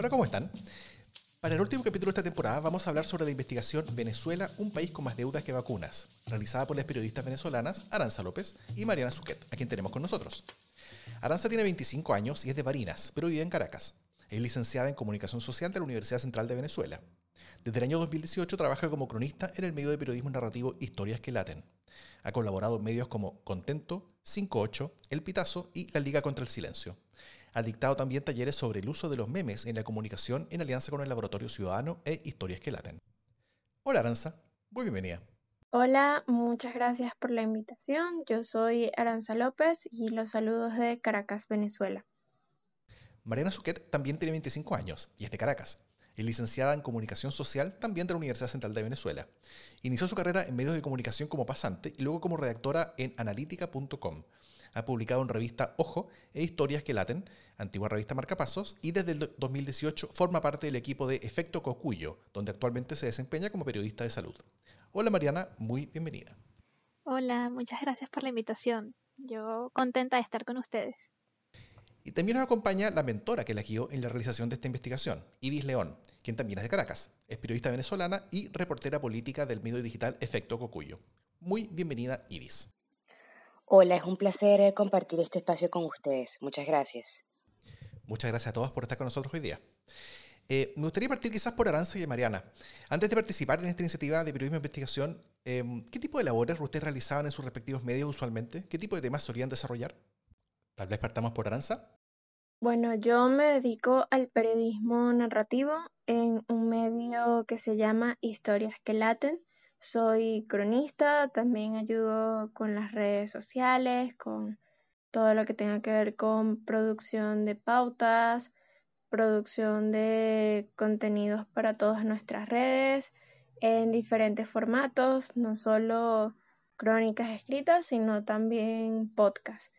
Hola, ¿cómo están? Para el último capítulo de esta temporada vamos a hablar sobre la investigación Venezuela, un país con más deudas que vacunas, realizada por las periodistas venezolanas Aranza López y Mariana Suquet, a quien tenemos con nosotros. Aranza tiene 25 años y es de Barinas, pero vive en Caracas. Es licenciada en Comunicación Social de la Universidad Central de Venezuela. Desde el año 2018 trabaja como cronista en el medio de periodismo narrativo Historias que Laten. Ha colaborado en medios como Contento, 58, El Pitazo y La Liga contra el Silencio. Ha dictado también talleres sobre el uso de los memes en la comunicación en alianza con el Laboratorio Ciudadano e Historias que Laten. Hola Aranza, muy bienvenida. Hola, muchas gracias por la invitación. Yo soy Aranza López y los saludos de Caracas, Venezuela. Mariana Suquet también tiene 25 años y es de Caracas. Es licenciada en Comunicación Social también de la Universidad Central de Venezuela. Inició su carrera en medios de comunicación como pasante y luego como redactora en analítica.com. Ha publicado en revista Ojo e Historias que Laten, antigua revista Marcapasos, y desde el 2018 forma parte del equipo de Efecto Cocuyo, donde actualmente se desempeña como periodista de salud. Hola Mariana, muy bienvenida. Hola, muchas gracias por la invitación. Yo contenta de estar con ustedes. Y también nos acompaña la mentora que la guió en la realización de esta investigación, Ibis León, quien también es de Caracas. Es periodista venezolana y reportera política del medio digital Efecto Cocuyo. Muy bienvenida, Ibis. Hola, es un placer eh, compartir este espacio con ustedes. Muchas gracias. Muchas gracias a todos por estar con nosotros hoy día. Eh, me gustaría partir quizás por Aranza y Mariana. Antes de participar en esta iniciativa de periodismo e investigación, em, ¿qué tipo de labores ustedes realizaban en sus respectivos medios usualmente? ¿Qué tipo de temas solían desarrollar? Tal vez partamos por Aranza. Bueno, yo me dedico al periodismo narrativo en un medio que se llama Historias que Laten. Soy cronista, también ayudo con las redes sociales, con todo lo que tenga que ver con producción de pautas, producción de contenidos para todas nuestras redes en diferentes formatos, no solo crónicas escritas, sino también podcasts.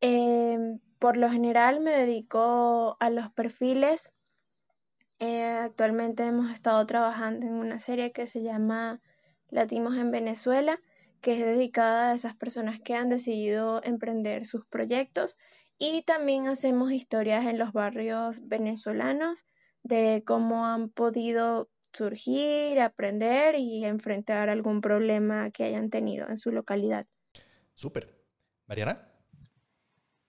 Em, por lo general me dedico a los perfiles. Eh, actualmente hemos estado trabajando en una serie que se llama Latimos en Venezuela, que es dedicada a esas personas que han decidido emprender sus proyectos y también hacemos historias en los barrios venezolanos de cómo han podido surgir, aprender y enfrentar algún problema que hayan tenido en su localidad. Súper. Mariana.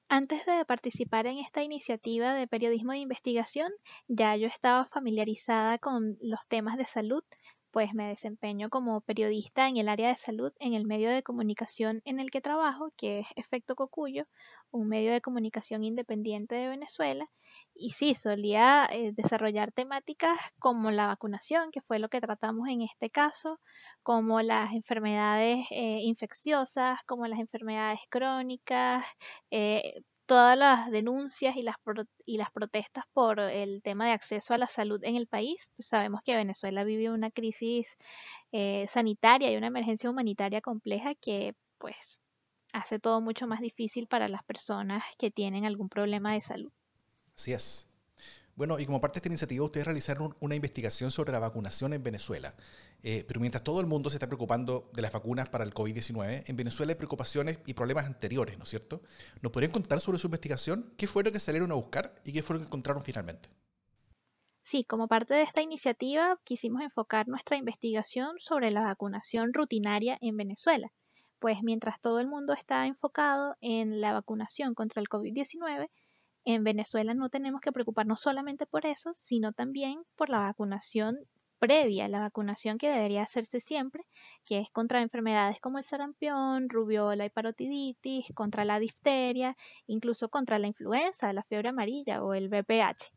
Antes de participar en esta iniciativa de periodismo de investigación, ya yo estaba familiarizada con los temas de salud, pues me desempeño como periodista en el área de salud en el medio de comunicación en el que trabajo, que es Efecto Cocuyo, un medio de comunicación independiente de Venezuela. Y sí, solía eh, desarrollar temáticas como la vacunación, que fue lo que tratamos en este caso, como las enfermedades eh, infecciosas, como las enfermedades crónicas, eh, todas las denuncias y las, y las protestas por el tema de acceso a la salud en el país. Pues sabemos que Venezuela vive una crisis eh, sanitaria y una emergencia humanitaria compleja que pues hace todo mucho más difícil para las personas que tienen algún problema de salud. Así es. Bueno, y como parte de esta iniciativa, ustedes realizaron una investigación sobre la vacunación en Venezuela. Eh, pero mientras todo el mundo se está preocupando de las vacunas para el COVID-19, en Venezuela hay preocupaciones y problemas anteriores, ¿no es cierto? ¿Nos podrían contar sobre su investigación? ¿Qué fue lo que salieron a buscar y qué fue que encontraron finalmente? Sí, como parte de esta iniciativa quisimos enfocar nuestra investigación sobre la vacunación rutinaria en Venezuela, pues mientras todo el mundo está enfocado en la vacunación contra el COVID-19, en Venezuela no tenemos que preocuparnos solamente por eso, sino también por la vacunación previa, la vacunación que debería hacerse siempre, que es contra enfermedades como el sarampión, rubiola y parotiditis, contra la difteria, incluso contra la influenza, la fiebre amarilla o el VPH.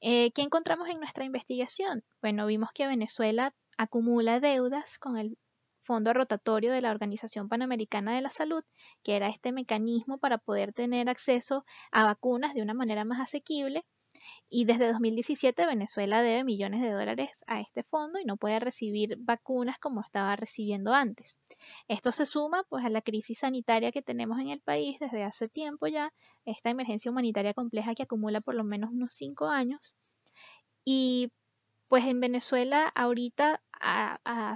Eh, ¿Qué encontramos en nuestra investigación? Bueno, vimos que Venezuela acumula deudas con el fondo rotatorio de la Organización Panamericana de la Salud, que era este mecanismo para poder tener acceso a vacunas de una manera más asequible. Y desde 2017 Venezuela debe millones de dólares a este fondo y no puede recibir vacunas como estaba recibiendo antes. Esto se suma pues a la crisis sanitaria que tenemos en el país desde hace tiempo ya, esta emergencia humanitaria compleja que acumula por lo menos unos cinco años. Y pues en Venezuela ahorita,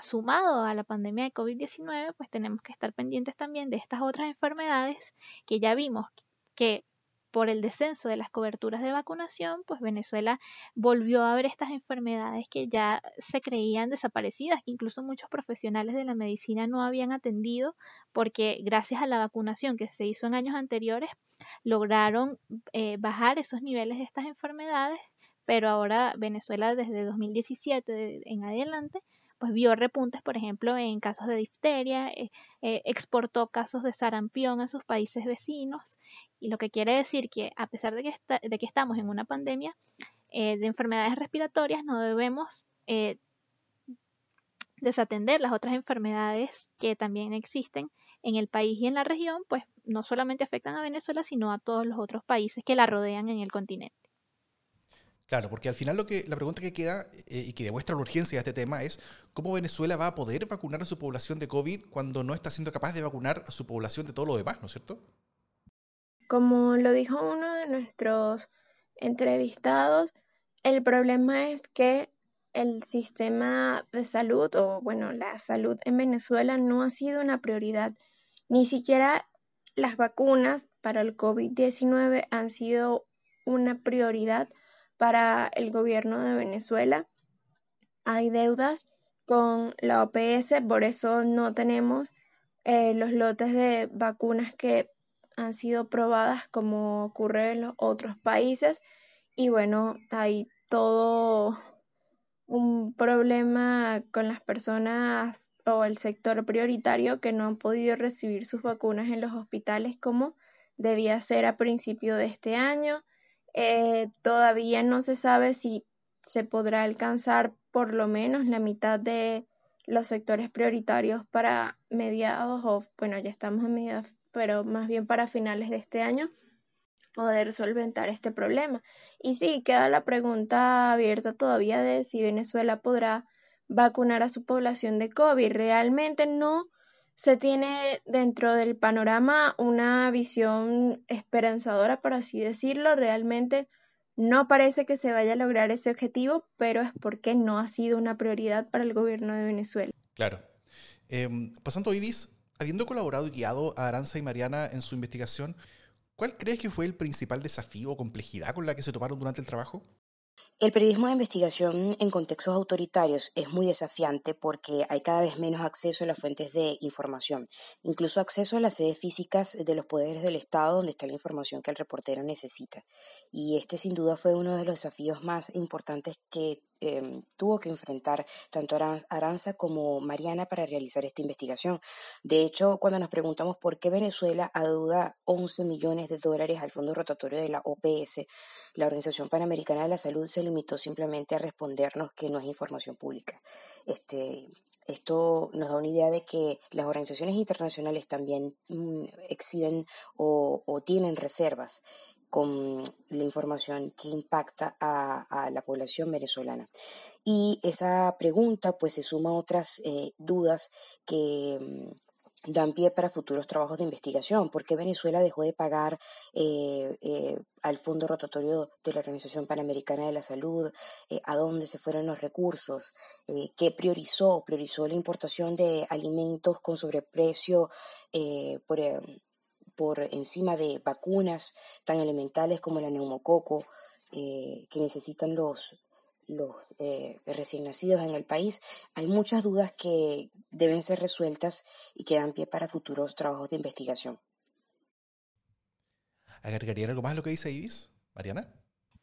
sumado a la pandemia de COVID-19, pues tenemos que estar pendientes también de estas otras enfermedades que ya vimos que por el descenso de las coberturas de vacunación, pues Venezuela volvió a ver estas enfermedades que ya se creían desaparecidas, que incluso muchos profesionales de la medicina no habían atendido, porque gracias a la vacunación que se hizo en años anteriores, lograron eh, bajar esos niveles de estas enfermedades, pero ahora Venezuela desde 2017 en adelante pues vio repuntes, por ejemplo, en casos de difteria, eh, eh, exportó casos de sarampión a sus países vecinos, y lo que quiere decir que a pesar de que, de que estamos en una pandemia eh, de enfermedades respiratorias, no debemos desatender las otras enfermedades que también existen en el país y en la región, pues no solamente afectan a Venezuela, sino a todos los otros países que la rodean en el continente. Claro, porque al final lo que, la pregunta que queda eh, y que demuestra la urgencia de este tema es cómo Venezuela va a poder vacunar a su población de COVID cuando no está siendo capaz de vacunar a su población de todo lo demás, ¿no es cierto? Como lo dijo uno de nuestros entrevistados, el problema es que el sistema de salud o bueno, la salud en Venezuela no ha sido una prioridad. Ni siquiera las vacunas para el COVID-19 han sido una prioridad para el gobierno de Venezuela. Hay deudas con la OPS, por eso no tenemos eh, los lotes de vacunas que han sido probadas como ocurre en los otros países. Y bueno, hay todo un problema con las personas o el sector prioritario que no han podido recibir sus vacunas en los hospitales como debía ser a principio de este año. Eh, todavía no se sabe si se podrá alcanzar por lo menos la mitad de los sectores prioritarios para mediados o bueno ya estamos en mediados pero más bien para finales de este año poder solventar este problema. Y sí queda la pregunta abierta todavía de si Venezuela podrá vacunar a su población de COVID. Realmente no se tiene dentro del panorama una visión esperanzadora, por así decirlo. Realmente no parece que se vaya a lograr ese objetivo, pero es porque no ha sido una prioridad para el gobierno de Venezuela. Claro. Em, pasando, Ibis, habiendo colaborado y guiado a Aranza y Mariana en su investigación, ¿cuál crees que fue el principal desafío o complejidad con la que se toparon durante el trabajo? El periodismo de investigación en contextos autoritarios es muy desafiante porque hay cada vez menos acceso a las fuentes de información, incluso acceso a las sedes físicas de los poderes del Estado donde está la información que el reportero necesita. Y este sin duda fue uno de los desafíos más importantes que Em, tuvo que enfrentar tanto Aranza como Mariana para realizar esta investigación. De hecho, cuando nos preguntamos por qué Venezuela adeuda 11 millones de dólares al fondo rotatorio de la OPS, la Organización Panamericana de la Salud se limitó simplemente a respondernos que no es información pública. Este, esto nos da una idea de que las organizaciones internacionales también mm, exhiben o, o tienen reservas con la información que impacta a, la población venezolana. Y esa pregunta pues se suma a otras eh, dudas que mm, dan pie para futuros trabajos de investigación. ¿Por qué Venezuela dejó de pagar eh, eh, al Fondo Rotatorio de la Organización Panamericana de la Salud? ¿A dónde se fueron los recursos? ¿Qué priorizó? ¿Priorizó la importación de alimentos con sobreprecio por, por encima de vacunas tan elementales como la neumococo eh, que necesitan los, los eh, recién nacidos en el país, hay muchas dudas que deben ser resueltas y que dan pie para futuros trabajos de investigación. ¿Agregaría algo más a lo que dice Ibis? Mariana.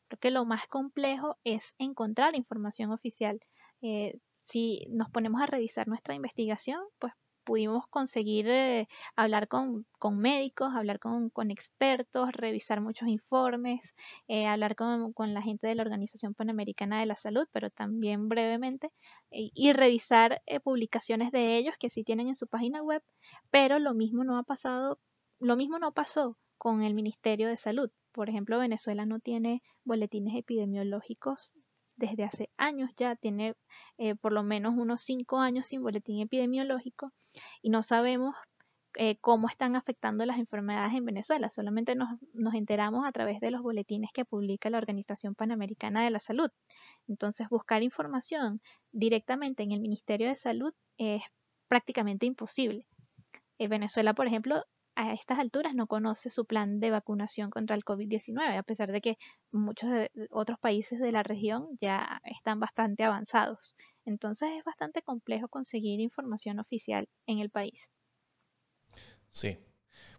Creo que lo más complejo es encontrar información oficial. Eh, si nos ponemos a revisar nuestra investigación, pues pudimos conseguir eh, hablar con, médicos, hablar con, expertos, revisar muchos informes, eh, hablar con, la gente de la Organización Panamericana de la Salud, pero también brevemente, y revisar publicaciones de ellos que sí tienen en su página web, pero lo mismo no ha pasado, lo mismo no pasó con el Ministerio de Salud. Por ejemplo, Venezuela no tiene boletines epidemiológicos desde hace años ya, tiene eh, por lo menos unos cinco años sin boletín epidemiológico y no sabemos eh, cómo están afectando las enfermedades en Venezuela. Solamente nos, nos, enteramos a través de los boletines que publica la Organización Panamericana de la Salud. Entonces, buscar información directamente en el Ministerio de Salud es prácticamente imposible. En Venezuela, por ejemplo, a estas alturas no conoce su plan de vacunación contra el COVID-19, a pesar de que muchos otros países de la región ya están bastante avanzados. Entonces es bastante complejo conseguir información oficial en el país. Sí,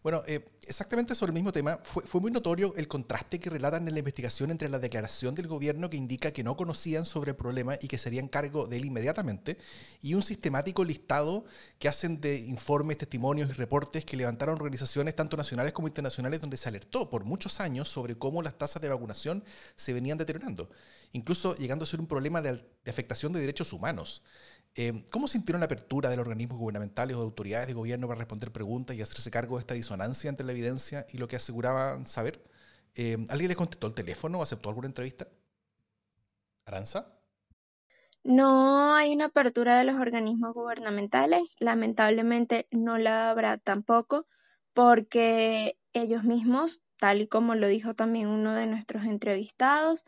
bueno, eh, exactamente sobre el mismo tema, fue, muy notorio el contraste que relatan en la investigación entre la declaración del gobierno que indica que no conocían sobre el problema y que serían cargo de él inmediatamente, y un sistemático listado que hacen de informes, testimonios y reportes que levantaron organizaciones tanto nacionales como internacionales donde se alertó por muchos años sobre cómo las tasas de vacunación se venían deteriorando, incluso llegando a ser un problema de afectación de derechos humanos. Eh, ¿Cómo sintieron la apertura de los organismos gubernamentales o de autoridades de gobierno para responder preguntas y hacerse cargo de esta disonancia entre la evidencia y lo que aseguraban saber? Eh, ¿Alguien les contestó el teléfono o aceptó alguna entrevista? ¿Aranza? No hay una apertura de los organismos gubernamentales. Lamentablemente no la habrá tampoco porque ellos mismos, tal y como lo dijo también uno de nuestros entrevistados,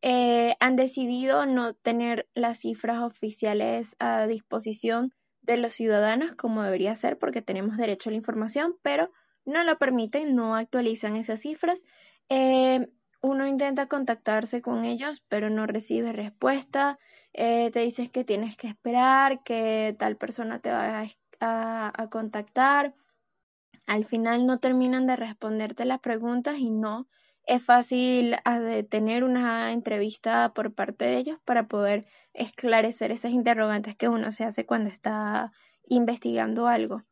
eh, han decidido no tener las cifras oficiales a disposición de los ciudadanos como debería ser porque tenemos derecho a la información, pero no lo permiten, no actualizan esas cifras. Eh, uno intenta contactarse con ellos, pero no recibe respuesta. Eh, te dices que tienes que esperar, que tal persona te va a contactar. Al final no terminan de responderte las preguntas y no es fácil ah, tener una entrevista por parte de ellos para poder esclarecer esas interrogantes que uno se hace cuando está investigando algo.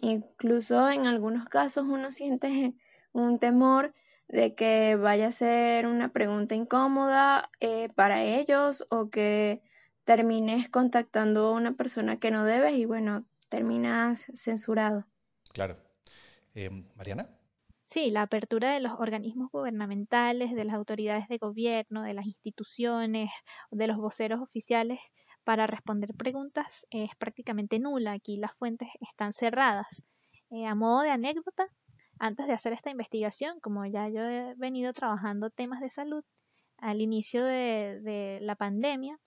Incluso en algunos casos uno siente un temor de que vaya a ser una pregunta incómoda eh, para ellos o que termines contactando a una persona que no debes y bueno, terminas censurado. Claro. Eh, Mariana. Sí, la apertura de los organismos gubernamentales, de las autoridades de gobierno, de las instituciones, de los voceros oficiales para responder preguntas es prácticamente nula. Aquí las fuentes están cerradas. Eh, a modo de anécdota, antes de hacer esta investigación, como ya yo he venido trabajando temas de salud, al inicio de, de la pandemia,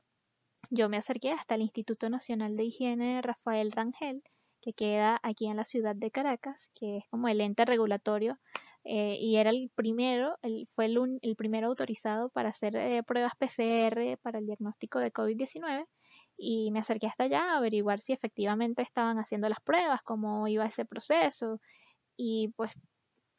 yo me acerqué hasta el Instituto Nacional de Higiene Rafael Rangel que queda aquí en la ciudad de Caracas, que es como el ente regulatorio eh, y era el primero, el, fue el, el primero autorizado para hacer eh, pruebas PCR para el diagnóstico de COVID-19 y me acerqué hasta allá a averiguar si efectivamente estaban haciendo las pruebas, cómo iba ese proceso y pues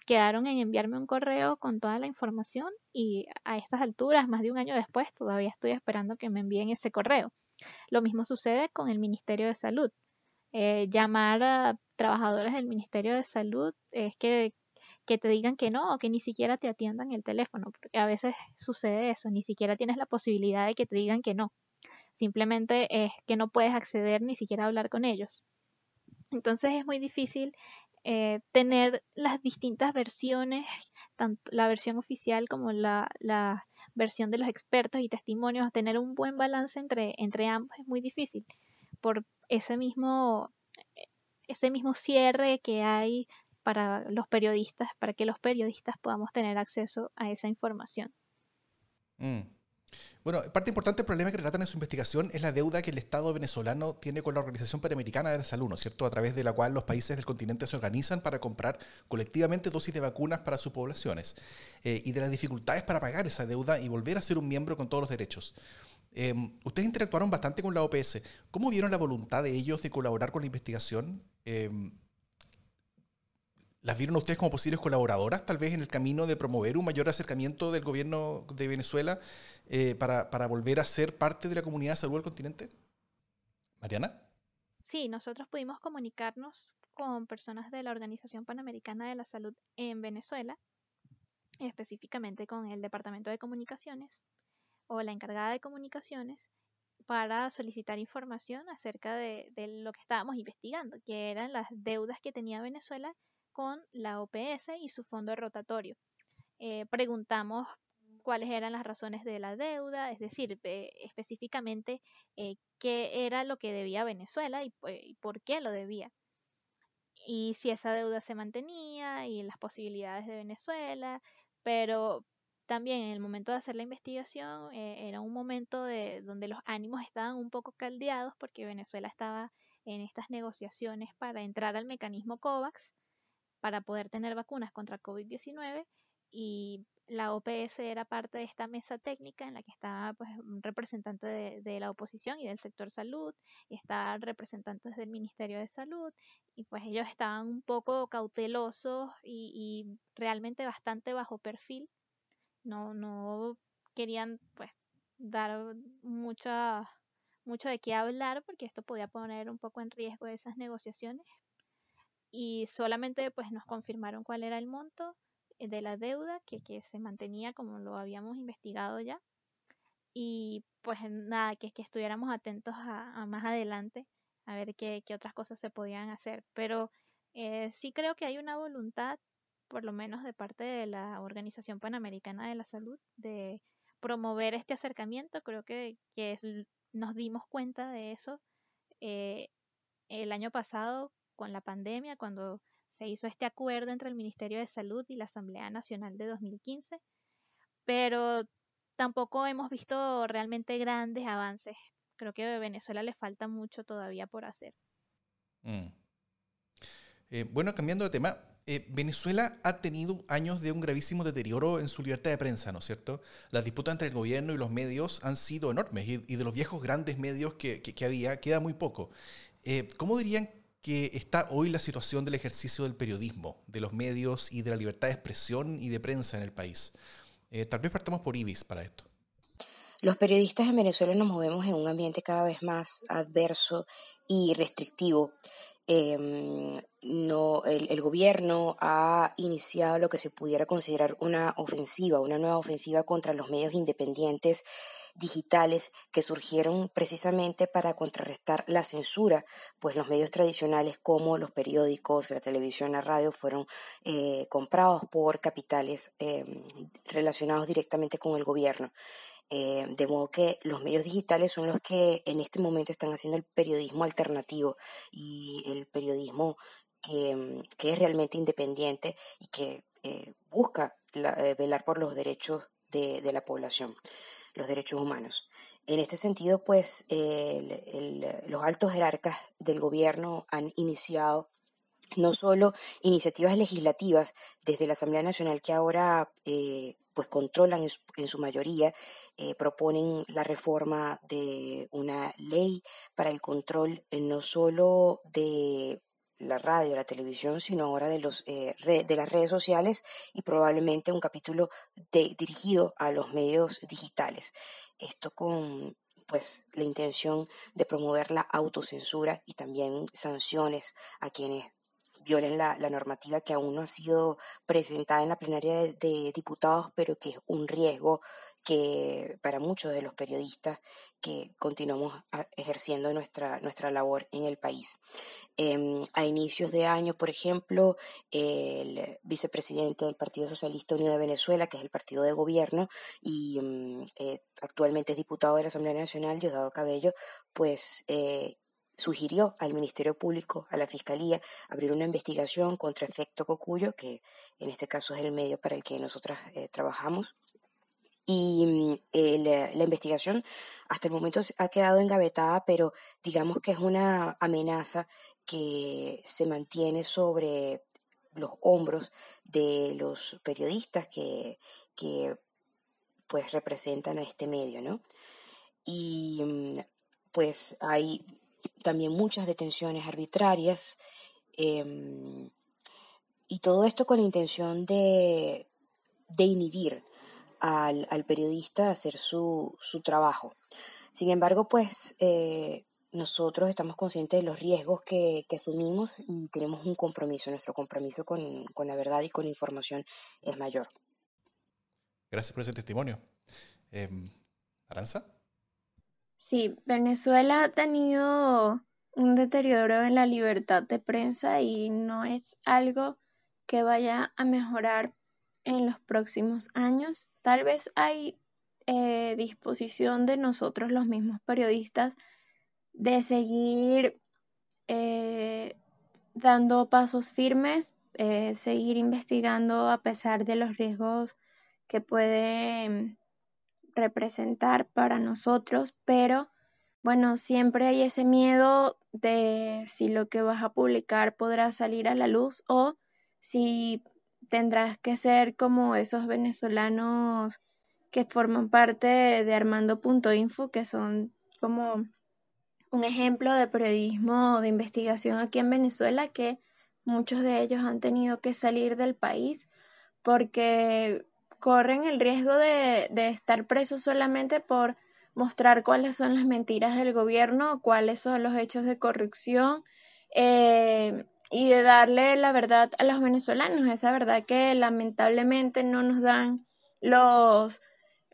quedaron en enviarme un correo con toda la información y a estas alturas, más de un año después, todavía estoy esperando que me envíen ese correo. Lo mismo sucede con el Ministerio de Salud. Eh, llamar a trabajadores del Ministerio de Salud es que, que te digan que no o que ni siquiera te atiendan el teléfono, porque a veces sucede eso, ni siquiera tienes la posibilidad de que te digan que no. Simplemente es que no puedes acceder ni siquiera hablar con ellos. Entonces es muy difícil eh, tener las distintas versiones, tanto la versión oficial como la, la, versión de los expertos y testimonios, tener un buen balance entre, entre ambos es muy difícil por ese mismo, ese mismo cierre que hay para los periodistas, para que los periodistas podamos tener acceso a esa información. Mm. Bueno, parte importante del problema que relatan en su investigación es la deuda que el Estado venezolano tiene con la Organización Panamericana de la Salud, ¿no cierto? A través de la cual los países del continente se organizan para comprar colectivamente dosis de vacunas para sus poblaciones eh, y de las dificultades para pagar esa deuda y volver a ser un miembro con todos los derechos. Em, ustedes interactuaron bastante con la OPS. ¿Cómo vieron la voluntad de ellos de colaborar con la investigación? Em, ¿Las vieron ustedes como posibles colaboradoras, tal vez en el camino de promover un mayor acercamiento del gobierno de Venezuela eh, para, para volver a ser parte de la comunidad de salud del continente? Mariana. sí, nosotros pudimos comunicarnos con personas de la Organización Panamericana de la Salud en Venezuela, específicamente con el Departamento de Comunicaciones o la encargada de comunicaciones, para solicitar información acerca de, lo que estábamos investigando, que eran las deudas que tenía Venezuela con la OPS y su fondo rotatorio. Eh, preguntamos cuáles eran las razones de la deuda, es decir, eh, específicamente eh, qué era lo que debía Venezuela y, por qué lo debía. Y si esa deuda se mantenía y las posibilidades de Venezuela, pero también en el momento de hacer la investigación eh, era un momento de, donde los ánimos estaban un poco caldeados porque Venezuela estaba en estas negociaciones para entrar al mecanismo COVAX para poder tener vacunas contra COVID-19 y la OPS era parte de esta mesa técnica en la que estaba pues, un representante de, la oposición y del sector salud, y estaban representantes del Ministerio de Salud, y pues ellos estaban un poco cautelosos y realmente bastante bajo perfil. No, no querían pues dar mucha, mucho de qué hablar porque esto podía poner un poco en riesgo esas negociaciones. Y solamente pues nos confirmaron cuál era el monto eh, de la deuda que, que se mantenía como lo habíamos investigado ya. Y pues nada, que, que estuviéramos atentos a, más adelante a ver qué, qué, otras cosas se podían hacer. Pero eh, sí creo que hay una voluntad, por lo menos de parte de la Organización Panamericana de la Salud, de promover este acercamiento. Creo que, que nos dimos cuenta de eso eh, el año pasado con la pandemia, cuando se hizo este acuerdo entre el Ministerio de Salud y la Asamblea Nacional de 2015, pero tampoco hemos visto realmente grandes avances. Creo que a Venezuela le falta mucho todavía por hacer. Mm. Eh, bueno, cambiando de tema, eh, Venezuela ha tenido años de un gravísimo deterioro en su libertad de prensa, ¿no es cierto? Las disputas entre el gobierno y los medios han sido enormes y, de los viejos grandes medios que, había queda muy poco. Eh, ¿Cómo dirían que está hoy la situación del ejercicio del periodismo, de los medios y de la libertad de expresión y de prensa en el país. Eh, tal vez partamos por Ibis para esto. Los periodistas en Venezuela nos movemos en un ambiente cada vez más adverso y restrictivo. Em, no, el, el, gobierno ha iniciado lo que se pudiera considerar una ofensiva, una nueva ofensiva contra los medios independientes digitales que surgieron precisamente para contrarrestar la censura, pues los medios tradicionales como los periódicos, la televisión, la radio fueron eh, comprados por capitales em, relacionados directamente con el gobierno. Eh, de modo que los medios digitales son los que en este momento están haciendo el periodismo alternativo y el periodismo que, em, es realmente independiente y que eh, busca velar por los derechos de la población los derechos humanos. En este sentido, pues los altos jerarcas del gobierno han iniciado no solo iniciativas legislativas desde la Asamblea Nacional que ahora eh, pues controlan en su, mayoría, eh, proponen la reforma de una ley para el control eh, no solo de la radio, la televisión, sino ahora de, los, eh, de las redes sociales y probablemente un capítulo dirigido a los medios digitales. Esto con pues la intención de promover la autocensura y también sanciones a quienes violen la, normativa que aún no ha sido presentada en la plenaria de, diputados, pero que es un riesgo que para muchos de los periodistas que continuamos ejerciendo nuestra, nuestra labor en el país. Em, a inicios de año, por ejemplo, el vicepresidente del Partido Socialista Unido de Venezuela, que es el partido de gobierno y em, eh, actualmente es diputado de la Asamblea Nacional, Diosdado Cabello, pues eh, sugirió al Ministerio Público, a la Fiscalía, abrir una investigación contra Efecto Cocuyo, que en este caso es el medio para el que nosotras eh, trabajamos. Y mm, la investigación hasta el momento ha quedado engavetada, pero digamos que es una amenaza que se mantiene sobre los hombros de los periodistas que, que pues representan a este medio, ¿no? Y mm, pues hay también muchas detenciones arbitrarias, em, y todo esto con la intención de, de inhibir al, periodista a hacer su, su, trabajo. Sin embargo, pues eh, nosotros estamos conscientes de los riesgos que, asumimos y tenemos un compromiso. Nuestro compromiso con, la verdad y con la información es mayor. Gracias por ese testimonio. Em, ¿Aranza? Sí, Venezuela ha tenido un deterioro en la libertad de prensa y no es algo que vaya a mejorar en los próximos años. Tal vez hay eh, disposición de nosotros los mismos periodistas de seguir eh, dando pasos firmes, eh, seguir investigando a pesar de los riesgos que puede representar para nosotros, pero bueno, siempre hay ese miedo de si lo que vas a publicar podrá salir a la luz o si tendrás que ser como esos venezolanos que forman parte de Armando.info, que son como un ejemplo de periodismo de investigación aquí en Venezuela que muchos de ellos han tenido que salir del país porque corren el riesgo de, estar presos solamente por mostrar cuáles son las mentiras del gobierno, cuáles son los hechos de corrupción eh, y de darle la verdad a los venezolanos, esa verdad que lamentablemente no nos dan los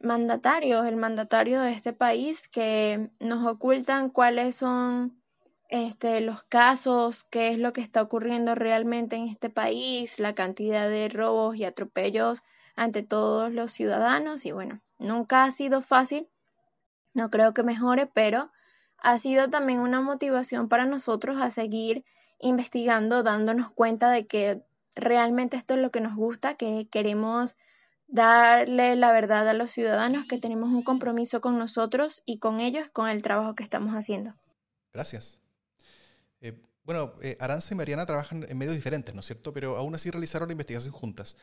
mandatarios, el mandatario de este país, que nos ocultan cuáles son este, los casos, qué es lo que está ocurriendo realmente en este país, la cantidad de robos y atropellos ante todos los ciudadanos. Y bueno, nunca ha sido fácil, no creo que mejore, pero ha sido también una motivación para nosotros a seguir investigando, dándonos cuenta de que realmente esto es lo que nos gusta, que queremos darle la verdad a los ciudadanos que tenemos un compromiso con nosotros y con ellos, con el trabajo que estamos haciendo. Gracias. Eh, bueno, eh, Aranza y Mariana trabajan en medios diferentes, ¿no es cierto? Pero aún así realizaron la investigación juntas.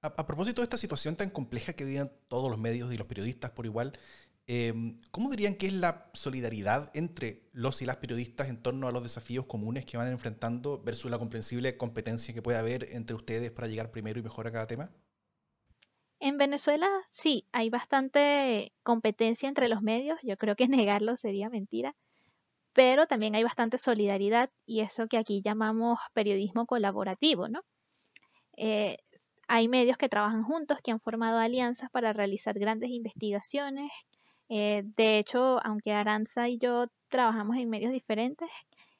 A, propósito de esta situación tan compleja que viven todos los medios y los periodistas por igual, eh, ¿cómo dirían que es la solidaridad entre los y las periodistas en torno a los desafíos comunes que van enfrentando versus la comprensible competencia que puede haber entre ustedes para llegar primero y mejor a cada tema? En Venezuela sí, hay bastante competencia entre los medios, yo creo que negarlo sería mentira, pero también hay bastante solidaridad y eso que aquí llamamos periodismo colaborativo, ¿no? Eh, hay medios que trabajan juntos, que han formado alianzas para realizar grandes investigaciones. Eh, de hecho, aunque Aranza y yo trabajamos en medios diferentes,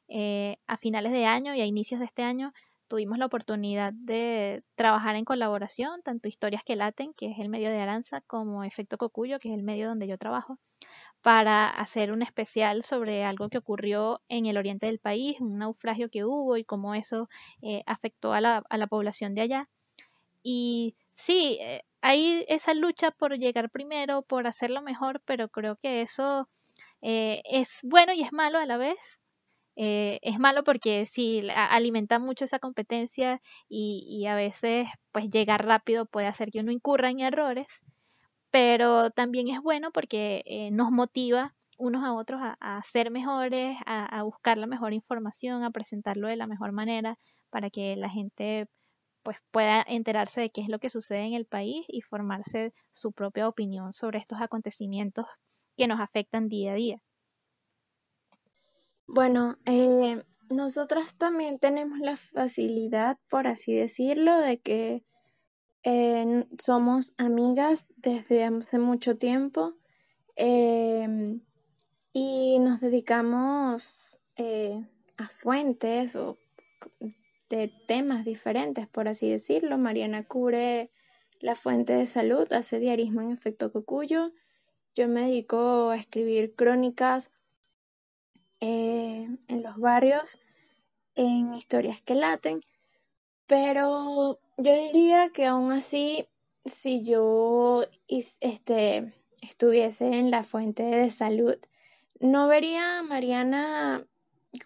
eh, a finales de año y a inicios de este año tuvimos la oportunidad de trabajar en colaboración, tanto Historias que Laten, que es el medio de Aranza, como Efecto Cocuyo, que es el medio donde yo trabajo, para hacer un especial sobre algo que ocurrió en el oriente del país, un naufragio que hubo y cómo eso eh, afectó a la, a la, población de allá. Y sí, eh, hay esa lucha por llegar primero, por hacerlo mejor, pero creo que eso eh, es bueno y es malo a la vez. Eh, es malo porque sí, alimenta mucho esa competencia y, a veces pues llegar rápido puede hacer que uno incurra en errores, pero también es bueno porque nos motiva unos a otros a, ser mejores, a, buscar la mejor información, a presentarlo de la mejor manera para que la gente pues pueda enterarse de qué es lo que sucede en el país y formarse su propia opinión sobre estos acontecimientos que nos afectan día a día. Bueno, eh, nosotras también tenemos la facilidad, por así decirlo, de que eh, somos amigas desde hace mucho tiempo em, y nos dedicamos eh, a fuentes o de temas diferentes, por así decirlo. Mariana cubre la fuente de salud, hace diarismo en efecto cocuyo. Yo me dedico a escribir crónicas eh, en los barrios, en historias que laten, pero yo diría que aún así, si yo este, estuviese en la fuente de salud, no vería a Mariana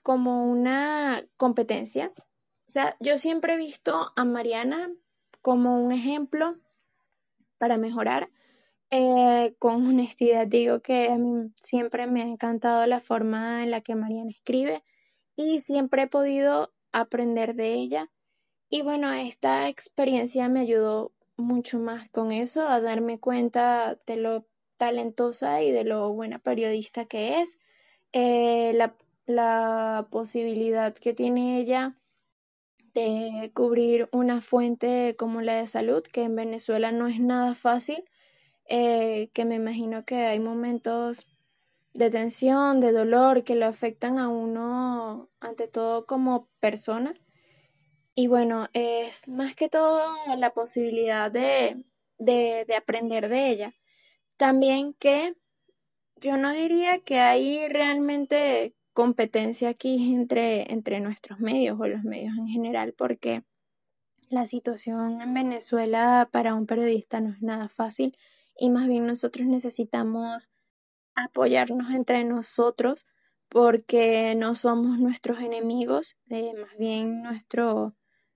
como una competencia. O sea, yo siempre he visto a Mariana como un ejemplo para mejorar eh, con honestidad digo que a mí siempre me ha encantado la forma en la que Mariana escribe y siempre he podido aprender de ella. Y bueno, esta experiencia me ayudó mucho más con eso, a darme cuenta de lo talentosa y de lo buena periodista que es. Eh, la la posibilidad que tiene ella de cubrir una fuente como la de salud, que en Venezuela no es nada fácil, eh, que me imagino que hay momentos de tensión, de dolor, que lo afectan a uno ante todo como persona. Y bueno, es más que todo la posibilidad de, de, de aprender de ella. También que yo no diría que hay realmente competencia aquí entre, entre nuestros medios o los medios en general, porque la situación en Venezuela para un periodista no es nada fácil y más bien nosotros necesitamos apoyarnos entre nosotros porque no somos nuestros enemigos, eh, más bien nuestro,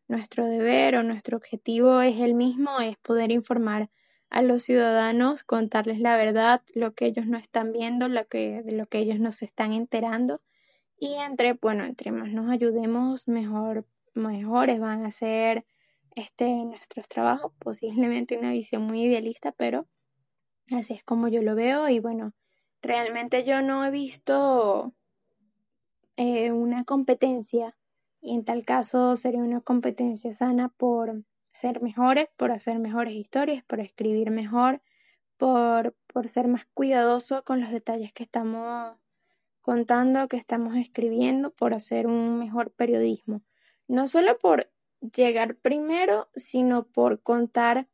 nuestro deber o nuestro objetivo es el mismo, es poder informar a los ciudadanos, contarles la verdad, lo que ellos no están viendo, lo que, de lo que ellos no se están enterando. Y entre, bueno, entre más nos ayudemos, mejor, mejores van a ser este, nuestros trabajos. Posiblemente una visión muy idealista, pero así es como yo lo veo. Y bueno, realmente yo no he visto eh, una competencia, y en tal caso sería una competencia sana por ser mejores, por hacer mejores historias, por escribir mejor, por, por ser más cuidadoso con los detalles que estamos contando, que estamos escribiendo, por hacer un mejor periodismo. No solo por llegar primero, sino por contar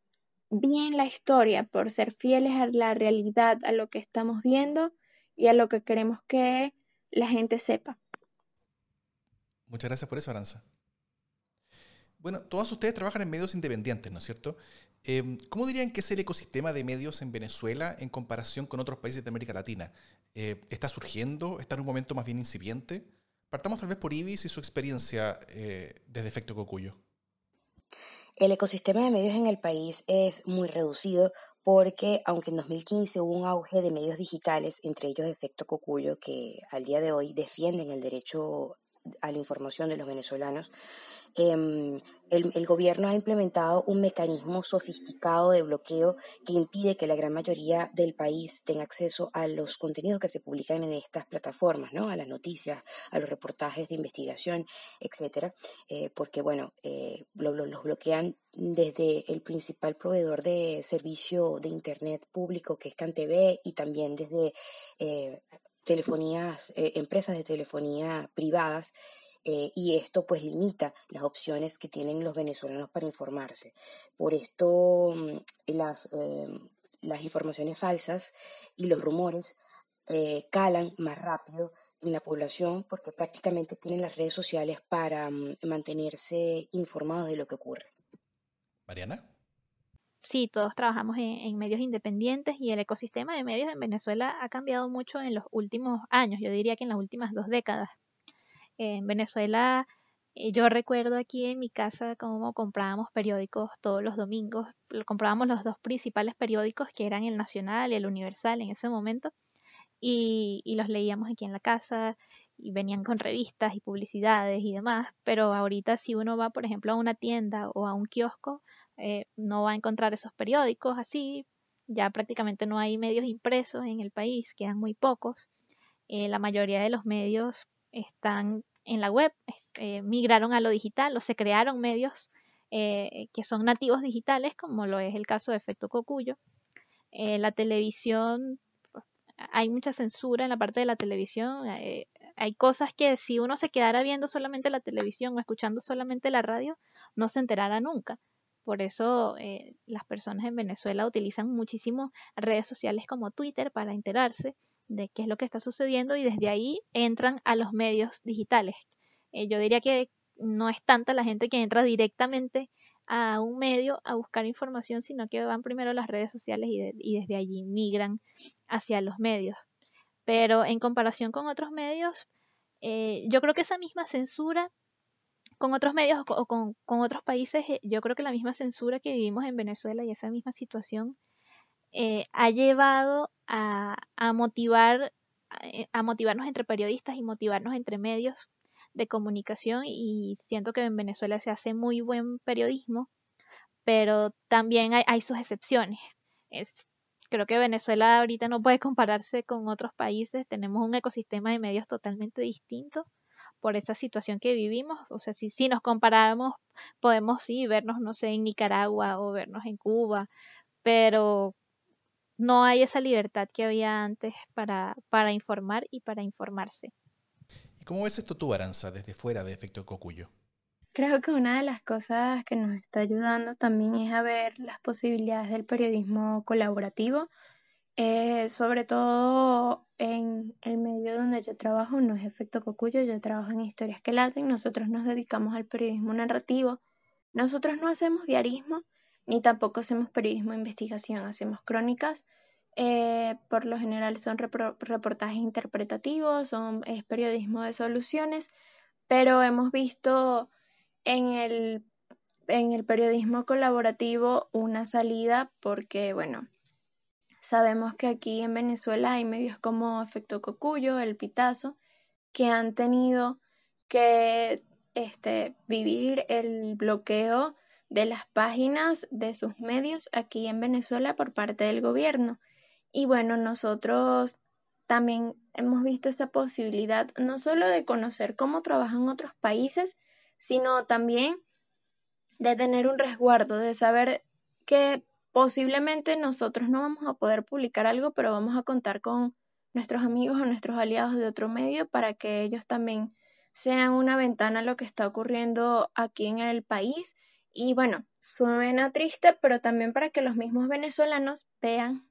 bien la historia, por ser fieles a la realidad, a lo que estamos viendo y a lo que queremos que la gente sepa. Muchas gracias por eso, Aranza. Bueno, todos ustedes trabajan en medios independientes, ¿no es cierto? Em, ¿Cómo dirían que es el ecosistema de medios en Venezuela en comparación con otros países de América Latina? Eh, ¿Está surgiendo? ¿Está en un momento más bien incipiente? Partamos tal vez por Ibis y su experiencia eh, desde Efecto Cocuyo. El ecosistema de medios en el país es muy reducido porque aunque en 2015 hubo un auge de medios digitales, entre ellos Efecto Cocuyo, que al día de hoy defienden el derecho a la información de los venezolanos, Em, el, gobierno ha implementado un mecanismo sofisticado de bloqueo que impide que la gran mayoría del país tenga acceso a los contenidos que se publican en estas plataformas, ¿no? a las noticias, a los reportajes de investigación, etcétera, eh, porque bueno, eh, los bloquean desde el principal proveedor de servicio de internet público que es CanTV y también desde eh, telefonías, empresas de telefonía privadas eh, y esto pues limita las opciones que tienen los venezolanos para informarse. Por esto mm, las, eh, las informaciones falsas y los rumores eh, calan más rápido en la población porque prácticamente tienen las redes sociales para mm, mantenerse informados de lo que ocurre. Mariana. Sí, todos trabajamos en, en, medios independientes y el ecosistema de medios en Venezuela ha cambiado mucho en los últimos años, yo diría que en las últimas dos décadas en Venezuela, eh, yo recuerdo aquí en mi casa cómo comprábamos periódicos todos los domingos. Comprábamos los dos principales periódicos que eran el Nacional y el Universal en ese momento y, los leíamos aquí en la casa y venían con revistas y publicidades y demás. Pero ahorita si uno va, por ejemplo, a una tienda o a un kiosco, eh, no va a encontrar esos periódicos así. Ya prácticamente no hay medios impresos en el país, quedan muy pocos. Eh, la mayoría de los medios están en la web, eh, migraron a lo digital o se crearon medios eh, que son nativos digitales, como lo es el caso de Efecto Cocuyo. Eh, la televisión, hay mucha censura en la parte de la televisión. hay cosas que si uno se quedara viendo solamente la televisión o escuchando solamente la radio, no se enterara nunca. Por eso las personas en Venezuela utilizan muchísimo redes sociales como Twitter para enterarse de qué es lo que está sucediendo y desde ahí entran a los medios digitales. Eh, yo diría que no es tanta la gente que entra directamente a un medio a buscar información, sino que van primero a las redes sociales y, desde allí migran hacia los medios. Pero en comparación con otros medios, eh, yo creo que esa misma censura con otros medios o con, con, otros países, eh, yo creo que la misma censura que vivimos en Venezuela y esa misma situación eh, ha llevado a, motivar, eh, a motivarnos entre periodistas y motivarnos entre medios de comunicación y siento que en Venezuela se hace muy buen periodismo, pero también hay, sus excepciones. Es Creo que Venezuela ahorita no puede compararse con otros países, tenemos un ecosistema de medios totalmente distinto por esa situación que vivimos. O sea, si, si nos comparamos, podemos sí vernos, no sé, en Nicaragua o vernos en Cuba, pero no hay esa libertad que había antes para, para informar y para informarse. ¿Y cómo ves esto tú, Aranza, desde fuera de Efecto Cocuyo? Creo que una de las cosas que nos está ayudando también es a ver las posibilidades del periodismo colaborativo, eh, sobre todo en el medio donde yo trabajo, no es efecto cocuyo, yo trabajo en historias que laten, nosotros nos dedicamos al periodismo narrativo, nosotros no hacemos diarismo, ni tampoco hacemos periodismo de investigación, hacemos crónicas, eh, por lo general son reportajes interpretativos, son, es periodismo de soluciones, pero hemos visto en el, en el periodismo colaborativo una salida porque, bueno, sabemos que aquí en Venezuela hay medios como Efecto Cocuyo, El Pitazo, que han tenido que este, vivir el bloqueo de las páginas de sus medios aquí en Venezuela por parte del gobierno. Y bueno, nosotros también hemos visto esa posibilidad no solo de conocer cómo trabajan otros países, sino también de tener un resguardo, de saber que posiblemente nosotros no vamos a poder publicar algo, pero vamos a contar con nuestros amigos o nuestros aliados de otro medio para que ellos también sean una ventana a lo que está ocurriendo aquí en el país. Y bueno, suena triste, pero también para que los mismos venezolanos vean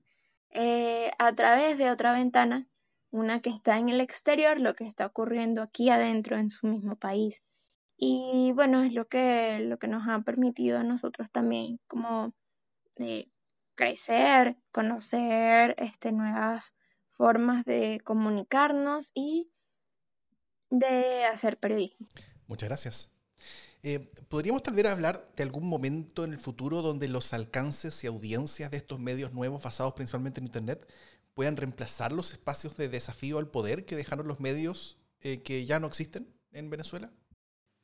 eh, a través de otra ventana, una que está en el exterior, lo que está ocurriendo aquí adentro en su mismo país. Y bueno, es lo que, lo que nos ha permitido a nosotros también como eh, crecer, conocer este, nuevas formas de comunicarnos y de hacer periodismo. Muchas gracias. Eh, ¿Podríamos tal vez hablar de algún momento en el futuro donde los alcances y audiencias de estos medios nuevos basados principalmente en Internet puedan reemplazar los espacios de desafío al poder que dejaron los medios eh, que ya no existen en Venezuela?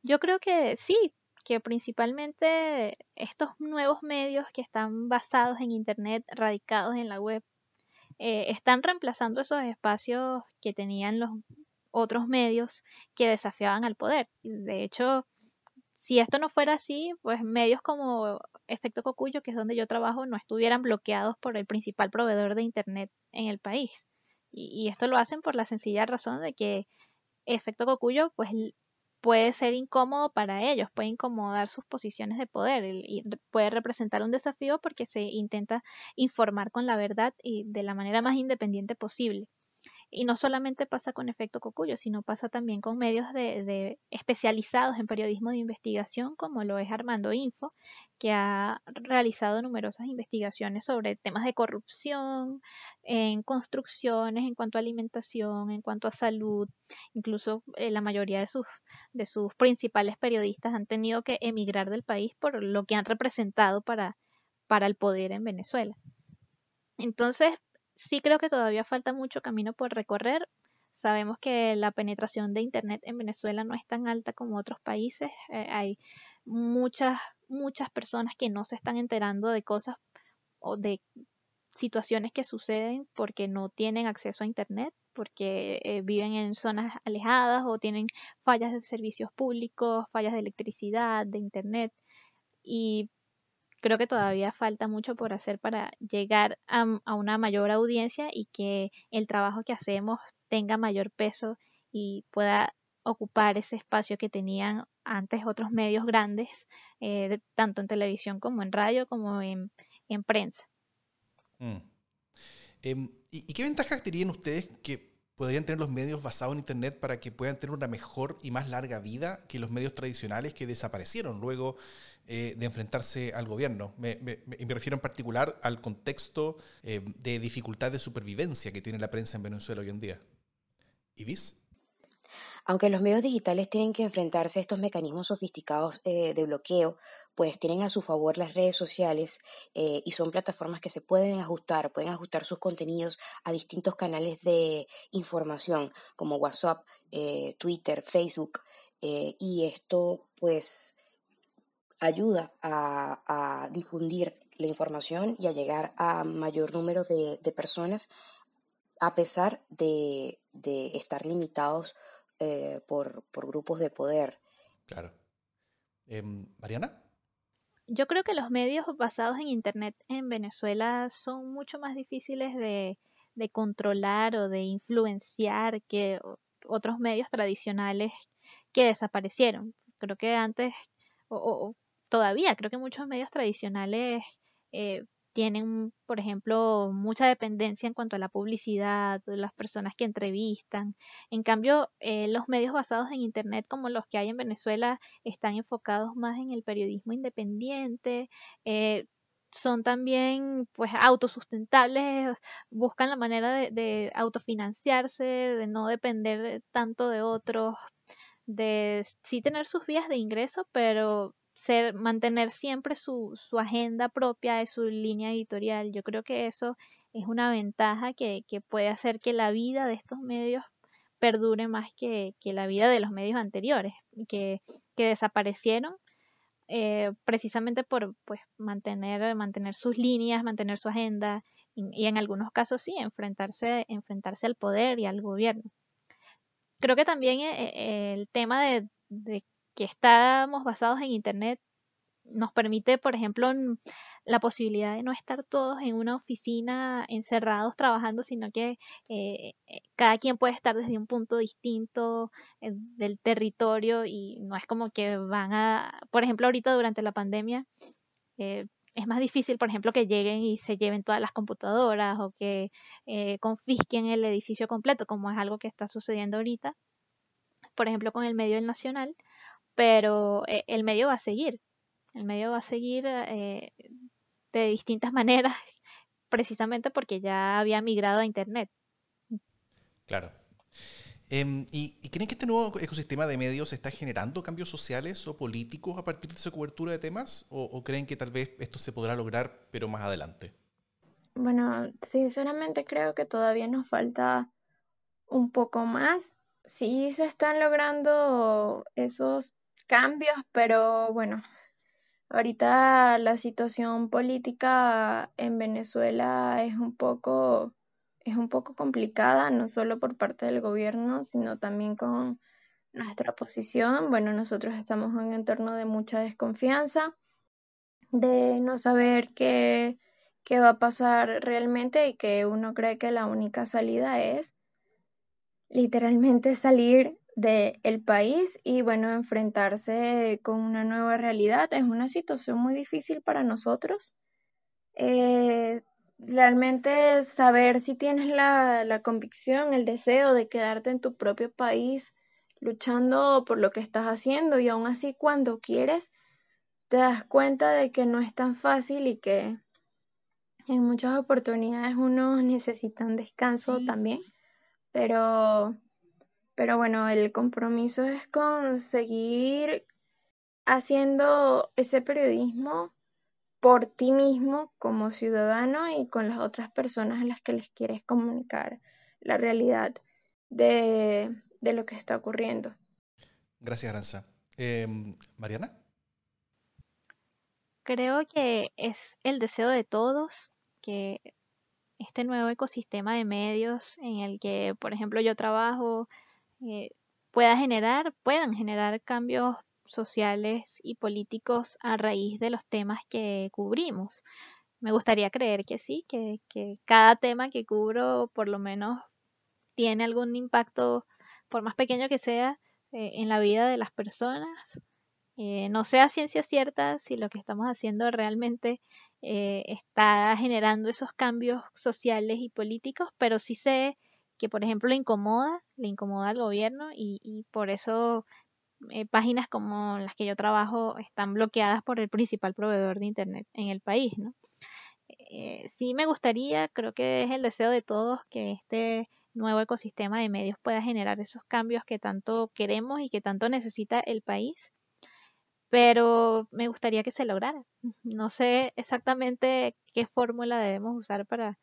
Yo creo que sí, que principalmente estos nuevos medios que están basados en Internet, radicados en la web, eh, están reemplazando esos espacios que tenían los otros medios que desafiaban al poder. De hecho, si esto no fuera así, pues medios como Efecto Cocuyo, que es donde yo trabajo, no estuvieran bloqueados por el principal proveedor de Internet en el país. Y, y esto lo hacen por la sencilla razón de que Efecto Cocuyo, pues puede ser incómodo para ellos, puede incomodar sus posiciones de poder y puede representar un desafío porque se intenta informar con la verdad y de la manera más independiente posible. Y no solamente pasa con efecto cocuyo, sino pasa también con medios de, especializados en periodismo de investigación, como lo es Armando Info, que ha realizado numerosas investigaciones sobre temas de corrupción, en construcciones, en cuanto a alimentación, en cuanto a salud. Incluso eh, la mayoría de sus, de sus principales periodistas han tenido que emigrar del país por lo que han representado para, para el poder en Venezuela. Entonces, sí creo que todavía falta mucho camino por recorrer. Sabemos que la penetración de Internet en Venezuela no es tan alta como otros países. Eh, hay muchas, muchas personas que no se están enterando de cosas o de situaciones que suceden porque no tienen acceso a Internet, porque eh, viven en zonas alejadas o tienen fallas de servicios públicos, fallas de electricidad, de Internet. Y creo que todavía falta mucho por hacer para llegar a, una mayor audiencia y que el trabajo que hacemos tenga mayor peso y pueda ocupar ese espacio que tenían antes otros medios grandes, eh, tanto en televisión como en radio, como en, prensa. Mm. Em, ¿y, qué ventajas dirían ustedes que podrían tener los medios basados en Internet para que puedan tener una mejor y más larga vida que los medios tradicionales que desaparecieron luego eh, de enfrentarse al gobierno. Me, refiero en particular al contexto eh, de dificultad de supervivencia que tiene la prensa en Venezuela hoy en día. ¿Ibis? Aunque los medios digitales tienen que enfrentarse a estos mecanismos sofisticados eh, de bloqueo, pues tienen a su favor las redes sociales y son plataformas que se pueden ajustar, pueden ajustar sus contenidos a distintos canales de información como WhatsApp, Twitter, Facebook, y esto pues ayuda a, difundir la información y a llegar a mayor número de, personas a pesar de, estar limitados eh, por, grupos de poder. Claro. Em, Mariana. Yo creo que los medios basados en Internet en Venezuela son mucho más difíciles de, controlar o de influenciar que otros medios tradicionales que desaparecieron. Creo que antes, o, todavía, creo que muchos medios tradicionales eh, tienen, por ejemplo, mucha dependencia en cuanto a la publicidad, las personas que entrevistan. En cambio, eh, los medios basados en Internet, como los que hay en Venezuela, están enfocados más en el periodismo independiente. Eh, son también pues autosustentables, buscan la manera de, de, autofinanciarse, de no depender tanto de otros, de sí tener sus vías de ingreso, pero mantener siempre su, su agenda propia de su línea editorial. Yo creo que eso es una ventaja que, que puede hacer que la vida de estos medios perdure más que, que la vida de los medios anteriores, que, que desaparecieron eh, precisamente por pues, mantener, mantener sus líneas, mantener su agenda y, en algunos casos sí, enfrentarse, enfrentarse al poder y al gobierno. Creo que también eh, eh, el tema de que estamos basados en Internet nos permite, por ejemplo, la posibilidad de no estar todos en una oficina encerrados trabajando, sino que eh, eh, cada quien puede estar desde un punto distinto eh, del territorio y no es como que van a, por ejemplo, ahorita durante la pandemia, es más difícil, por ejemplo, que lleguen y se lleven todas las computadoras o que confisquen el edificio completo, como es algo que está sucediendo ahorita, por ejemplo, con el medio del Nacional pero eh, el medio va a seguir. El medio va a seguir eh, de distintas maneras, precisamente porque ya había migrado a Internet. Claro. Em, ¿y, creen que este nuevo ecosistema de medios está generando cambios sociales o políticos a partir de esa cobertura de temas? ¿O, creen que tal vez esto se podrá lograr, pero más adelante? Bueno, sinceramente creo que todavía nos falta un poco más. Sí se están logrando esos cambios, pero bueno, ahorita la situación política en Venezuela es un poco es un poco complicada, no solo por parte del gobierno, sino también con nuestra posición. Bueno, nosotros estamos en un entorno de mucha desconfianza, de no saber qué, qué va a pasar realmente y que uno cree que la única salida es literalmente salir del país y bueno, enfrentarse con una nueva realidad. Es una situación muy difícil para nosotros. Eh, realmente saber si tienes la, la convicción, el deseo de quedarte en tu propio país luchando por lo que estás haciendo y aún así cuando quieres te das cuenta de que no es tan fácil y que en muchas oportunidades uno necesita un descanso también, pero pero bueno, el compromiso es conseguir haciendo ese periodismo por ti mismo como ciudadano y con las otras personas a las que les quieres comunicar la realidad de, lo que está ocurriendo. Gracias, Aranza. Em, Mariana. Creo que es el deseo de todos que este nuevo ecosistema de medios en el que, por ejemplo, yo trabajo, eh, pueda generar, puedan generar cambios sociales y políticos a raíz de los temas que cubrimos. Me gustaría creer que sí, que, cada tema que cubro por lo menos tiene algún impacto, por más pequeño que sea, eh, en la vida de las personas. Eh, no sea ciencia cierta si lo que estamos haciendo realmente está generando esos cambios sociales y políticos, pero sí sé que por ejemplo le incomoda, le incomoda al gobierno y, por eso eh, páginas como las que yo trabajo están bloqueadas por el principal proveedor de Internet en el país, ¿no? Eh, sí me gustaría, creo que es el deseo de todos que este nuevo ecosistema de medios pueda generar esos cambios que tanto queremos y que tanto necesita el país, pero me gustaría que se lograra. No sé exactamente qué fórmula debemos usar para,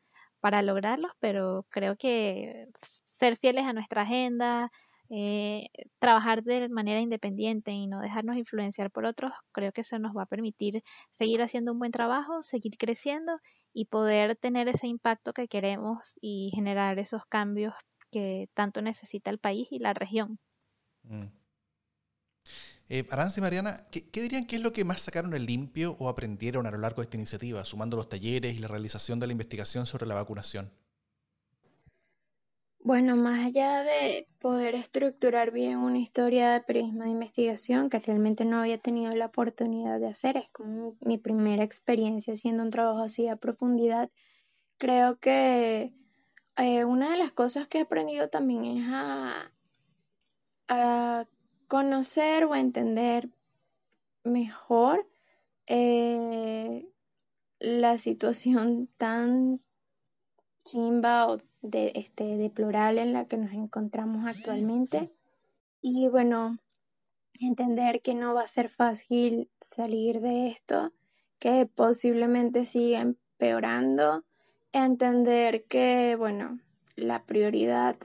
para lograrlos, pero creo que ser fieles a nuestra agenda, eh, trabajar de manera independiente y no dejarnos influenciar por otros, creo que eso nos va a permitir seguir haciendo un buen trabajo, seguir creciendo y poder tener ese impacto que queremos y generar esos cambios que tanto necesita el país y la región. Mm. Eh, Arance y Mariana, ¿qué, ¿qué, dirían que es lo que más sacaron el limpio o aprendieron a lo largo de esta iniciativa, sumando los talleres y la realización de la investigación sobre la vacunación? Bueno, más allá de poder estructurar bien una historia de periodismo de investigación, que realmente no había tenido la oportunidad de hacer, es como mi primera experiencia haciendo un trabajo así a profundidad, creo que eh, una de las cosas que he aprendido también es a, a conocer o entender mejor eh, la situación tan chimba o de, este, deplorable en la que nos encontramos actualmente. Y bueno, entender que no va a ser fácil salir de esto, que posiblemente siga empeorando, entender que, bueno, la prioridad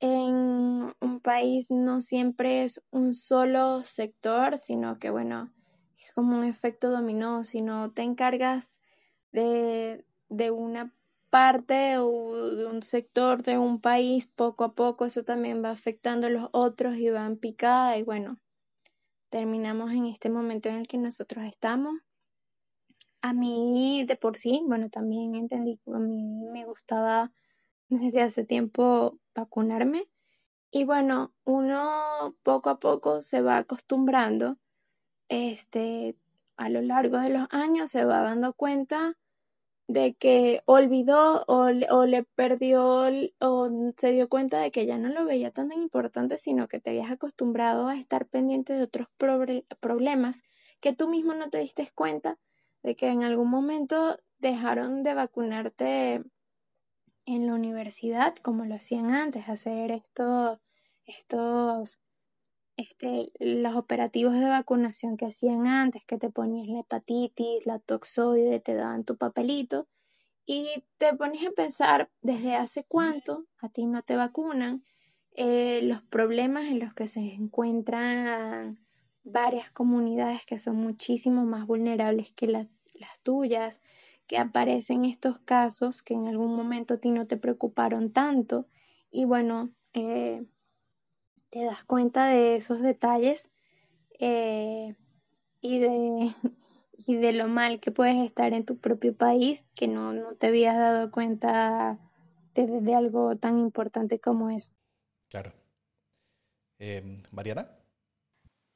en un país no siempre es un solo sector, sino que, bueno, es como un efecto dominó, si no te encargas de, de una parte o de un sector de un país, poco a poco eso también va afectando a los otros y va en picada y bueno, terminamos en este momento en el que nosotros estamos. A mí de por sí, bueno, también entendí que a mí me gustaba desde hace tiempo vacunarme. Y bueno, uno poco a poco se va acostumbrando, este, a lo largo de los años se va dando cuenta de que olvidó o, le perdió o se dio cuenta de que ya no lo veía tan importante, sino que te habías acostumbrado a estar pendiente de otros problemas que tú mismo no te diste cuenta de que en algún momento dejaron de vacunarte en la universidad como lo hacían antes, hacer estos, estos este, los operativos de vacunación que hacían antes, que te ponías la hepatitis, la toxoide, te daban tu papelito y te pones a pensar desde hace cuánto a ti no te vacunan, eh, los problemas en los que se encuentran varias comunidades que son muchísimo más vulnerables que las tuyas, que aparecen estos casos que en algún momento a ti no te preocuparon tanto y bueno, eh, te das cuenta de esos detalles eh, y, de, y de lo mal que puedes estar en tu propio país que no, no te habías dado cuenta de, algo tan importante como eso. Claro. Em, Mariana.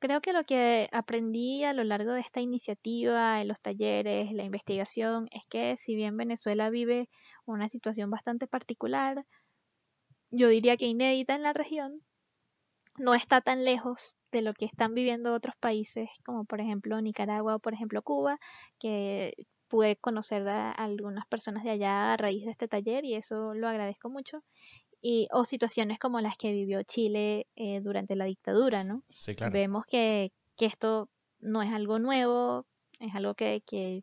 Creo que lo que aprendí a lo largo de esta iniciativa, en los talleres, la investigación, es que si bien Venezuela vive una situación bastante particular, yo diría que inédita en la región, no está tan lejos de lo que están viviendo otros países, como por ejemplo Nicaragua o por ejemplo Cuba, que pude conocer a algunas personas de allá a raíz de este taller y eso lo agradezco mucho. Y, o situaciones como las que vivió Chile eh, durante la dictadura, ¿no? Sí, claro. Vemos que, que, esto no es algo nuevo, es algo que, que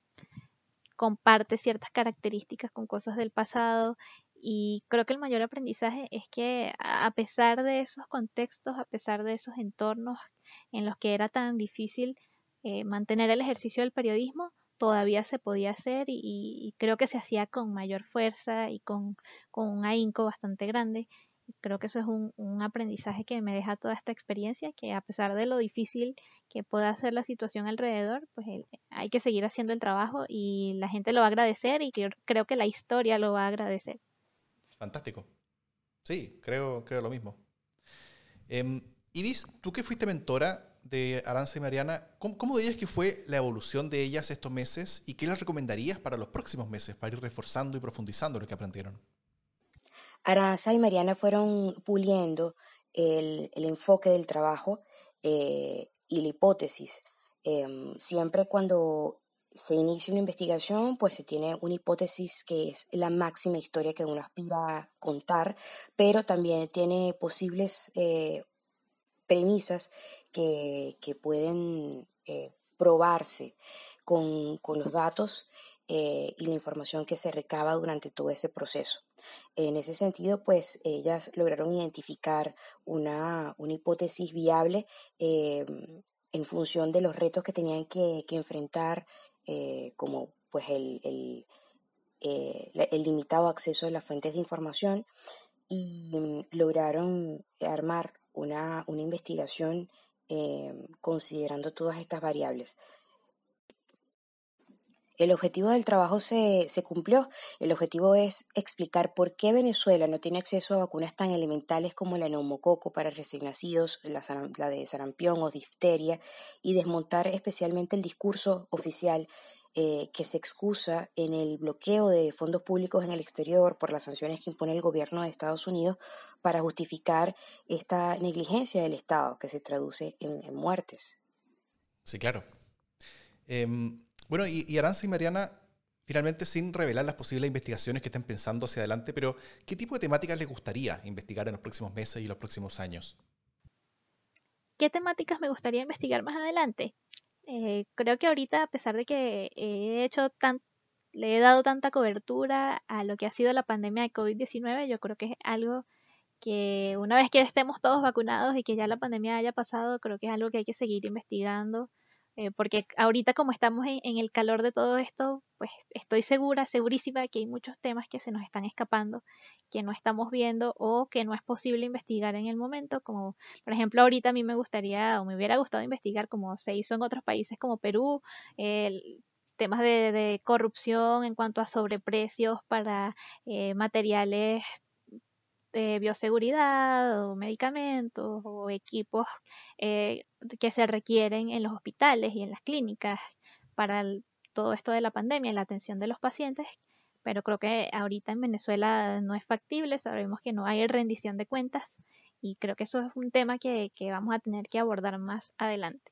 comparte ciertas características con cosas del pasado y creo que el mayor aprendizaje es que a pesar de esos contextos, a pesar de esos entornos en los que era tan difícil eh, mantener el ejercicio del periodismo, todavía se podía hacer y, creo que se hacía con mayor fuerza y con, un ahínco bastante grande. creo que eso es un, un, aprendizaje que me deja toda esta experiencia, que a pesar de lo difícil que pueda ser la situación alrededor, pues hay que seguir haciendo el trabajo y la gente lo va a agradecer y creo que la historia lo va a agradecer. Fantástico. Sí, creo, creo lo mismo. Eh, Ibis, tú que fuiste mentora de Aranza y Mariana, ¿cómo, ¿cómo, dirías que fue la evolución de ellas estos meses y qué les recomendarías para los próximos meses para ir reforzando y profundizando lo que aprendieron? Aranza y Mariana fueron puliendo el, enfoque del trabajo eh, y la hipótesis. Eh, siempre cuando se inicia una investigación, pues se tiene una hipótesis que es la máxima historia que uno aspira a contar, pero también tiene posibles eh, premisas que, pueden eh, probarse con, los datos y la información que se recaba durante todo ese proceso. En ese sentido, pues ellas lograron identificar una, hipótesis viable en función de los retos que tenían que, enfrentar, como pues el, el, el limitado acceso a las fuentes de información y mm, lograron armar una, investigación eh, considerando todas estas variables. El objetivo del trabajo se, cumplió. El objetivo es explicar por qué Venezuela no tiene acceso a vacunas tan elementales como la neumococo para recién nacidos, la, la de sarampión o difteria, y desmontar especialmente el discurso oficial eh, que se excusa en el bloqueo de fondos públicos en el exterior por las sanciones que impone el gobierno de Estados Unidos para justificar esta negligencia del Estado que se traduce en, muertes. Sí, claro. Em, bueno, y, y Aranza y Mariana, finalmente sin revelar las posibles investigaciones que estén pensando hacia adelante, pero ¿qué tipo de temáticas les gustaría investigar en los próximos meses y los próximos años? ¿Qué temáticas me gustaría investigar más adelante? Eh, creo que ahorita, a pesar de que he hecho tan, le he dado tanta cobertura a lo que ha sido la pandemia de COVID-19, yo creo que es algo que una vez que estemos todos vacunados y que ya la pandemia haya pasado, creo que es algo que hay que seguir investigando eh, porque ahorita como estamos en, el calor de todo esto, pues estoy segura, segurísima que hay muchos temas que se nos están escapando, que no estamos viendo o que no es posible investigar en el momento, como por ejemplo ahorita a mí me gustaría o me hubiera gustado investigar como se hizo en otros países como Perú, el temas de, corrupción en cuanto a sobreprecios para eh, materiales de bioseguridad o medicamentos o equipos eh, que se requieren en los hospitales y en las clínicas para todo esto de la pandemia, la atención de los pacientes, pero creo que ahorita en Venezuela no es factible, sabemos que no hay rendición de cuentas y creo que eso es un tema que, vamos a tener que abordar más adelante.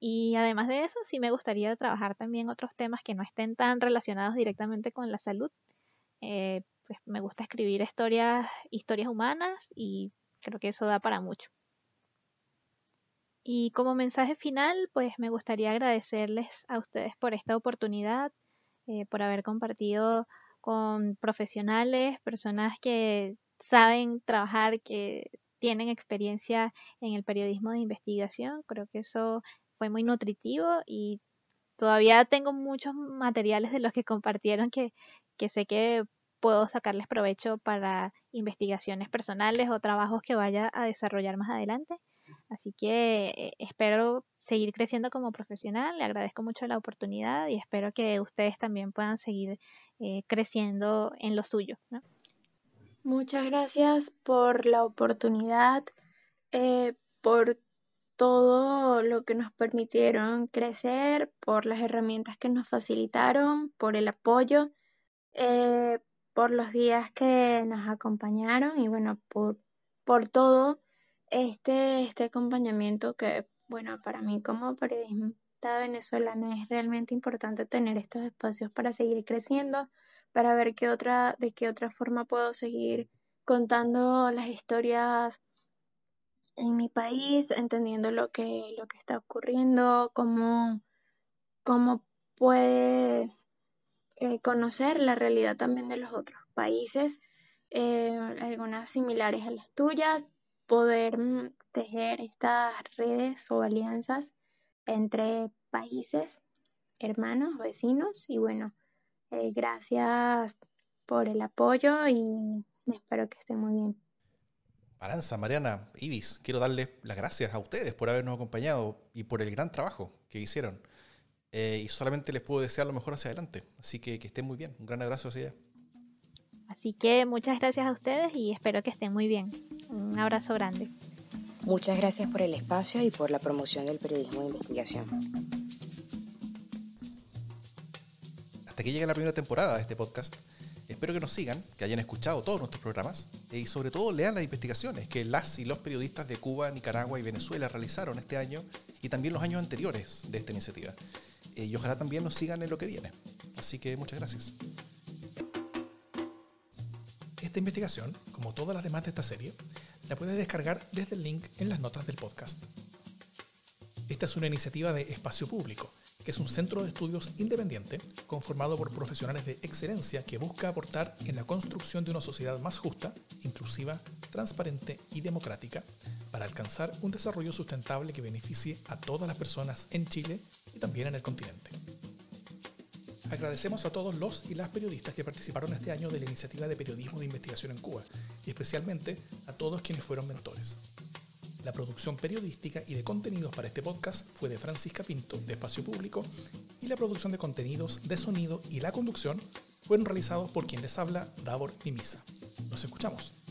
Y además de eso, sí me gustaría trabajar también otros temas que no estén tan relacionados directamente con la salud, eh, pues, me gusta escribir historias, historias humanas y creo que eso da para mucho. Y como mensaje final, pues me gustaría agradecerles a ustedes por esta oportunidad, eh, por haber compartido con profesionales, personas que saben trabajar, que tienen experiencia en el periodismo de investigación. Creo que eso fue muy nutritivo y todavía tengo muchos materiales de los que compartieron que, que sé que puedo sacarles provecho para investigaciones personales o trabajos que vaya a desarrollar más adelante. Así que eh, espero seguir creciendo como profesional, le agradezco mucho la oportunidad y espero que ustedes también puedan seguir eh, creciendo en lo suyo. Muchas gracias por la oportunidad, eh, por todo lo que nos permitieron crecer, por las herramientas que nos facilitaron, por el apoyo por los días que nos acompañaron y bueno, por, por todo este, este acompañamiento que, bueno, para mí como periodista venezolana es realmente importante tener estos espacios para seguir creciendo, para ver qué otra, de qué otra forma puedo seguir contando las historias en mi país, entendiendo lo que, lo que está ocurriendo, cómo, cómo puedes eh, conocer la realidad también de los otros países, eh, algunas similares a las tuyas, poder mm, tejer estas redes o alianzas entre países, hermanos, vecinos y bueno, eh, gracias por el apoyo y espero que estén muy bien. Aranza, Mariana, Ibis, quiero darles las gracias a ustedes por habernos acompañado y por el gran trabajo que hicieron. Eh, y solamente les puedo desear lo mejor hacia adelante. Así que que estén muy bien. Un gran abrazo hacia allá. Así que muchas gracias a ustedes y espero que estén muy bien. Un abrazo grande. Muchas gracias por el espacio y por la promoción del periodismo de investigación. Hasta que llegue la primera temporada de este podcast. Espero que nos sigan, que hayan escuchado todos nuestros programas y sobre todo lean las investigaciones que las y los periodistas de Cuba, Nicaragua y Venezuela realizaron este año y también los años anteriores de esta iniciativa. Eh, y ojalá también nos sigan en lo que viene. Así que muchas gracias. Esta investigación, como todas las demás de esta serie, la puedes descargar desde el link en las notas del podcast. Esta es una iniciativa de espacio público que es un centro de estudios independiente conformado por profesionales de excelencia que busca aportar en la construcción de una sociedad más justa, inclusiva, transparente y democrática para alcanzar un desarrollo sustentable que beneficie a todas las personas en Chile también en el continente. Agradecemos a todos los y las periodistas que participaron este año de la iniciativa de periodismo de investigación en Cuba y especialmente a todos quienes fueron mentores. La producción periodística y de contenidos para este podcast fue de Francisca Pinto, de Espacio Público, y la producción de contenidos, de sonido y la conducción fueron realizados por quien les habla, Davor Mimisa. Nos escuchamos.